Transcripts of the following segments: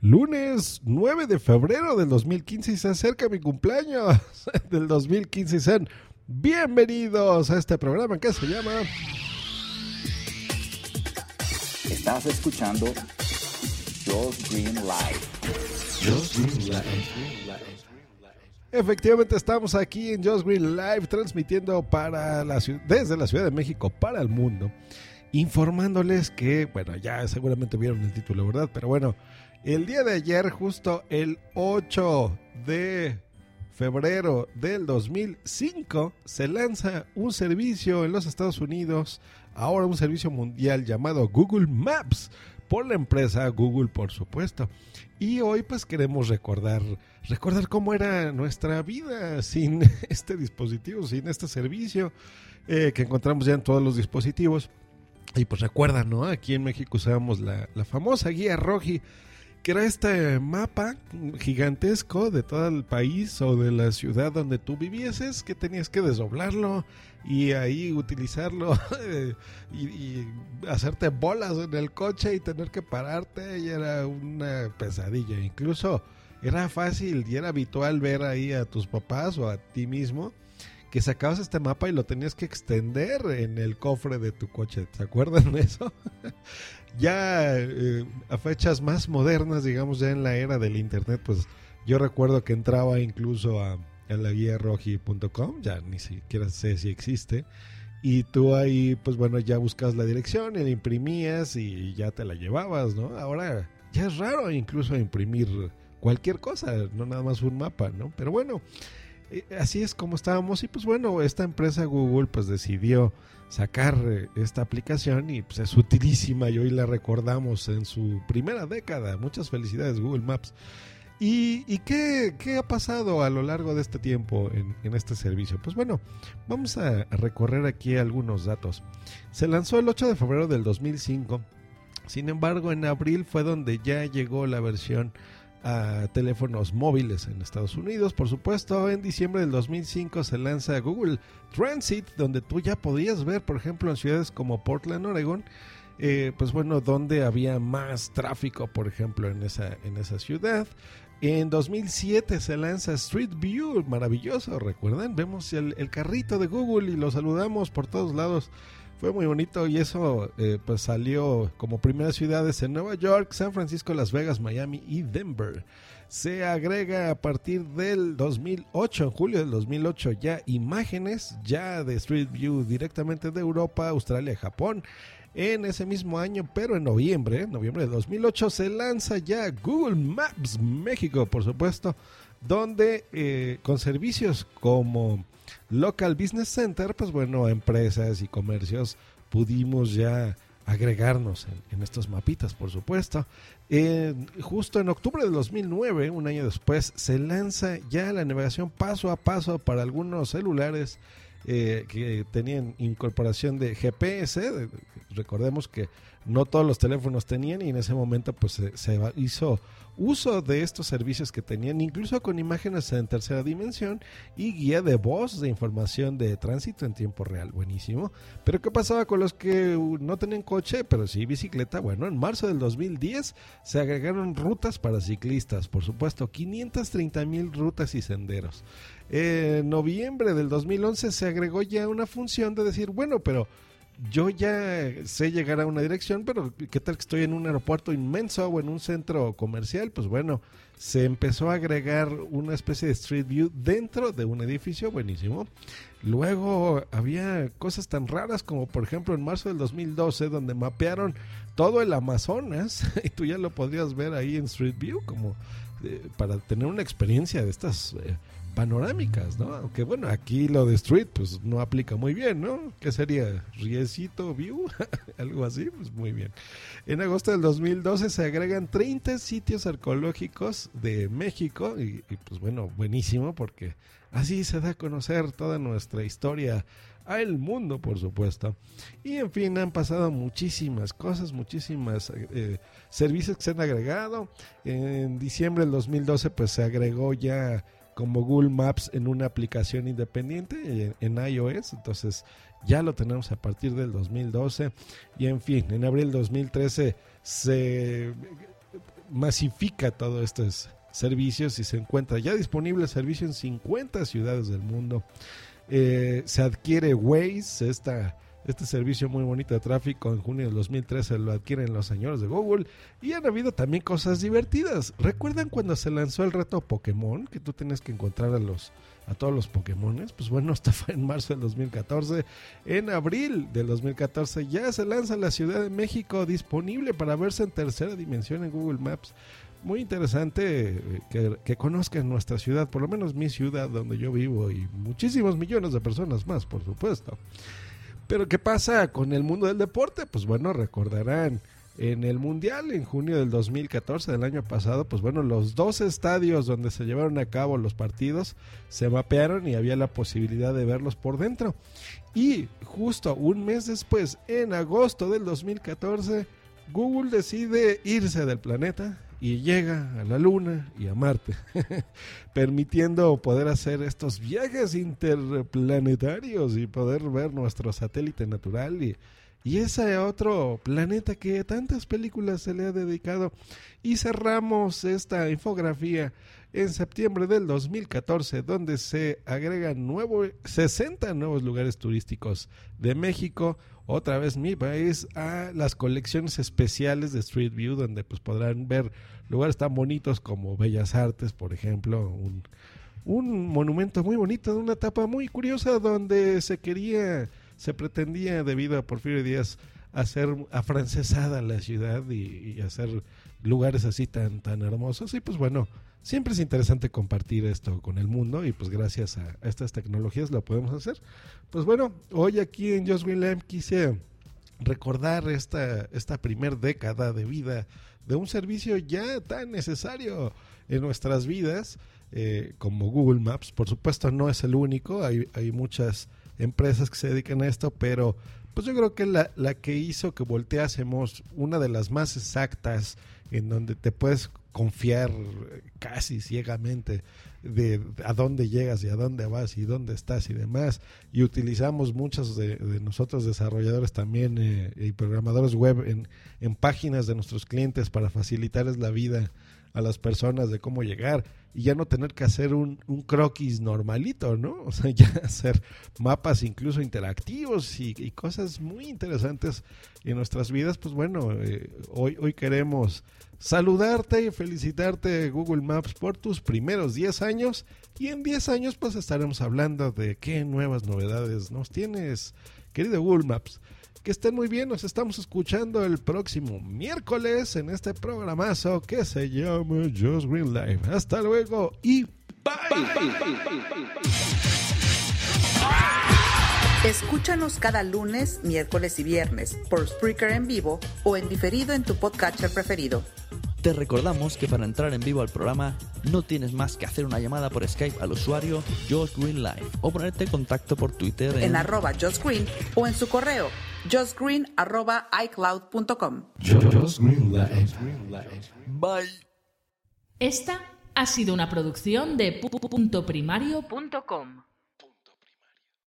Lunes 9 de febrero del 2015 y se acerca mi cumpleaños del 2015 y sean bienvenidos a este programa que se llama Estás escuchando Josh Green Live. Efectivamente estamos aquí en Just Green Live transmitiendo para la desde la Ciudad de México para el mundo, informándoles que, bueno, ya seguramente vieron el título, ¿verdad? Pero bueno, el día de ayer, justo el 8 de febrero del 2005, se lanza un servicio en los Estados Unidos, ahora un servicio mundial llamado Google Maps, por la empresa Google, por supuesto. Y hoy pues queremos recordar, recordar cómo era nuestra vida sin este dispositivo, sin este servicio eh, que encontramos ya en todos los dispositivos. Y pues recuerdan, ¿no? Aquí en México usábamos la, la famosa guía Roji, que era este mapa gigantesco de todo el país o de la ciudad donde tú vivieses, que tenías que desdoblarlo y ahí utilizarlo y, y hacerte bolas en el coche y tener que pararte y era una pesadilla. Incluso era fácil y era habitual ver ahí a tus papás o a ti mismo que sacabas este mapa y lo tenías que extender en el cofre de tu coche. ¿Se acuerdan de eso? ya eh, a fechas más modernas, digamos ya en la era del internet, pues yo recuerdo que entraba incluso a, a la guía roji.com, ya ni siquiera sé si existe, y tú ahí, pues bueno, ya buscas la dirección y la imprimías y ya te la llevabas, ¿no? Ahora ya es raro incluso imprimir cualquier cosa, no nada más un mapa, ¿no? Pero bueno, así es como estábamos y pues bueno, esta empresa Google pues decidió sacar eh, esta aplicación y pues es utilísima y hoy la recordamos en su primera década. Muchas felicidades Google Maps. ¿Y, qué, qué, ha pasado a lo largo de este tiempo en, en este servicio? Pues bueno, vamos a, recorrer aquí algunos datos. Se lanzó el 8 de febrero del 2005. Sin embargo, en abril fue donde ya llegó la versión a teléfonos móviles en Estados Unidos. Por supuesto, en diciembre del 2005 se lanza Google Transit, donde tú ya podías ver, por ejemplo, en ciudades como Portland, Oregon, eh, pues bueno, donde había más tráfico, por ejemplo, en esa, en esa ciudad. En 2007 se lanza Street View, maravilloso, ¿recuerdan? Vemos el, el carrito de Google y lo saludamos por todos lados. Fue muy bonito y eso eh, pues salió como primeras ciudades en Nueva York, San Francisco, Las Vegas, Miami y Denver. Se agrega a partir del 2008, en julio del 2008, ya imágenes ya de Street View directamente de Europa, Australia Japón. En ese mismo año, pero en noviembre, noviembre de 2008, se lanza ya Google Maps México, por supuesto, donde eh, con servicios como Local Business Center, pues bueno, empresas y comercios pudimos ya agregarnos en, estos mapitas, por supuesto. Justo en octubre de 2009, un año después, se lanza ya la navegación paso a paso para algunos celulares eh, que tenían incorporación de GPS. Recordemos que no todos los teléfonos tenían y en ese momento pues se, hizo uso de estos servicios que tenían, incluso con imágenes en tercera dimensión y guía de voz de información de tránsito en tiempo real. Buenísimo. Pero ¿qué pasaba con los que no tenían coche, pero sí bicicleta? Bueno, en marzo del 2010 se agregaron rutas para ciclistas, por supuesto, 530 mil rutas y senderos. En noviembre del 2011 se agregó ya una función de decir, bueno, pero yo ya sé llegar a una dirección, pero ¿qué tal que estoy en un aeropuerto inmenso o en un centro comercial? Pues bueno, se empezó a agregar una especie de Street View dentro de un edificio, buenísimo. Luego había cosas tan raras como por ejemplo en marzo del 2012 donde mapearon todo el Amazonas y tú ya lo podrías ver ahí en Street View como eh, para tener una experiencia de estas eh, panorámicas, ¿no? Aunque bueno, aquí lo de Street pues no aplica muy bien, ¿no? ¿Qué sería? ¿Riecito View? Algo así, pues muy bien. En agosto del 2012 se agregan 30 sitios arqueológicos de México y, y pues bueno, buenísimo porque así se da a conocer toda nuestra historia al mundo, por supuesto. Y en fin, han pasado muchísimas cosas, muchísimas eh, servicios que se han agregado. En diciembre del 2012 pues se agregó ya como Google Maps en una aplicación independiente eh, en, iOS, entonces ya lo tenemos a partir del 2012 y en fin, en abril del 2013 se masifica todos estos servicios y se encuentra ya disponible el servicio en 50 ciudades del mundo. Eh, se adquiere Waze, este servicio muy bonito de tráfico en junio del 2013 lo adquieren los señores de Google y han habido también cosas divertidas. ¿Recuerdan cuando se lanzó el reto Pokémon que tú tienes que encontrar a los a todos los Pokémones? Pues bueno, esto fue en marzo del 2014. En abril del 2014 ya se lanza la Ciudad de México disponible para verse en tercera dimensión en Google Maps muy interesante eh, que, conozcan nuestra ciudad, por lo menos mi ciudad donde yo vivo y muchísimos millones de personas más, por supuesto. Pero ¿qué pasa con el mundo del deporte? Pues bueno, recordarán en el Mundial en junio del 2014 del año pasado, pues bueno, los dos estadios donde se llevaron a cabo los partidos se mapearon y había la posibilidad de verlos por dentro. Y justo un mes después, en agosto del 2014, Google decide irse del planeta y llega a la Luna y a Marte, permitiendo poder hacer estos viajes interplanetarios y poder ver nuestro satélite natural y, y ese otro planeta que tantas películas se le ha dedicado. Y cerramos esta infografía en septiembre del 2014, donde se agregan nuevo, 60 nuevos lugares turísticos de México, otra vez mi país, a las colecciones especiales de Street View, donde pues podrán ver lugares tan bonitos como Bellas Artes, por ejemplo, un, un monumento muy bonito de una etapa muy curiosa donde se quería, se pretendía debido a Porfirio Díaz hacer afrancesada la ciudad y, hacer lugares así tan, tan hermosos. Y pues bueno, siempre es interesante compartir esto con el mundo y pues gracias a, estas tecnologías lo podemos hacer. Pues bueno, hoy aquí en Just Green quise recordar esta, esta primer década de vida de un servicio ya tan necesario en nuestras vidas eh, como Google Maps. Por supuesto no es el único, hay, hay muchas empresas que se dedican a esto, pero pues yo creo que la, la que hizo que volteásemos una de las más exactas en donde te puedes confiar casi ciegamente de a dónde llegas y a dónde vas y dónde estás y demás. Y utilizamos muchos de, nosotros desarrolladores también eh, y programadores web en, en páginas de nuestros clientes para facilitarles la vida a las personas de cómo llegar y ya no tener que hacer un, un croquis normalito, ¿no? O sea, ya hacer mapas incluso interactivos y, cosas muy interesantes en nuestras vidas. Pues bueno, eh, hoy, hoy queremos saludarte y felicitarte Google Maps por tus primeros 10 años y en 10 años pues estaremos hablando de qué nuevas novedades nos tienes, querido Google Maps. Que estén muy bien, nos estamos escuchando el próximo miércoles en este programazo que se llama Just Green Life. Hasta luego y bye. Escúchanos cada lunes, miércoles y viernes por Spreaker en vivo o en diferido en tu podcatcher preferido. Te recordamos que para entrar en vivo al programa no tienes más que hacer una llamada por Skype al usuario Josh Green Live o ponerte en contacto por Twitter en, en arroba Josh Green o en su correo joshgreen arroba iCloud.com. Bye. Esta ha sido una producción de puntoprimario.com.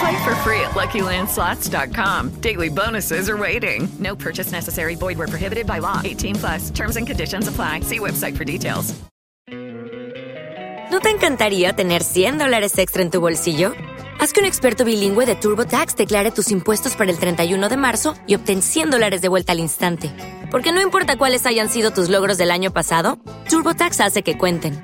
Play for free at LuckyLandSlots.com. Daily bonuses are waiting. No purchase necessary. Void where prohibited by law. 18 plus. Terms and conditions apply. See website for details. ¿No te encantaría tener 100 dólares extra en tu bolsillo? Haz que un experto bilingüe de TurboTax declare tus impuestos para el 31 de marzo y obtén 100 dólares de vuelta al instante. Porque no importa cuáles hayan sido tus logros del año pasado, TurboTax hace que cuenten.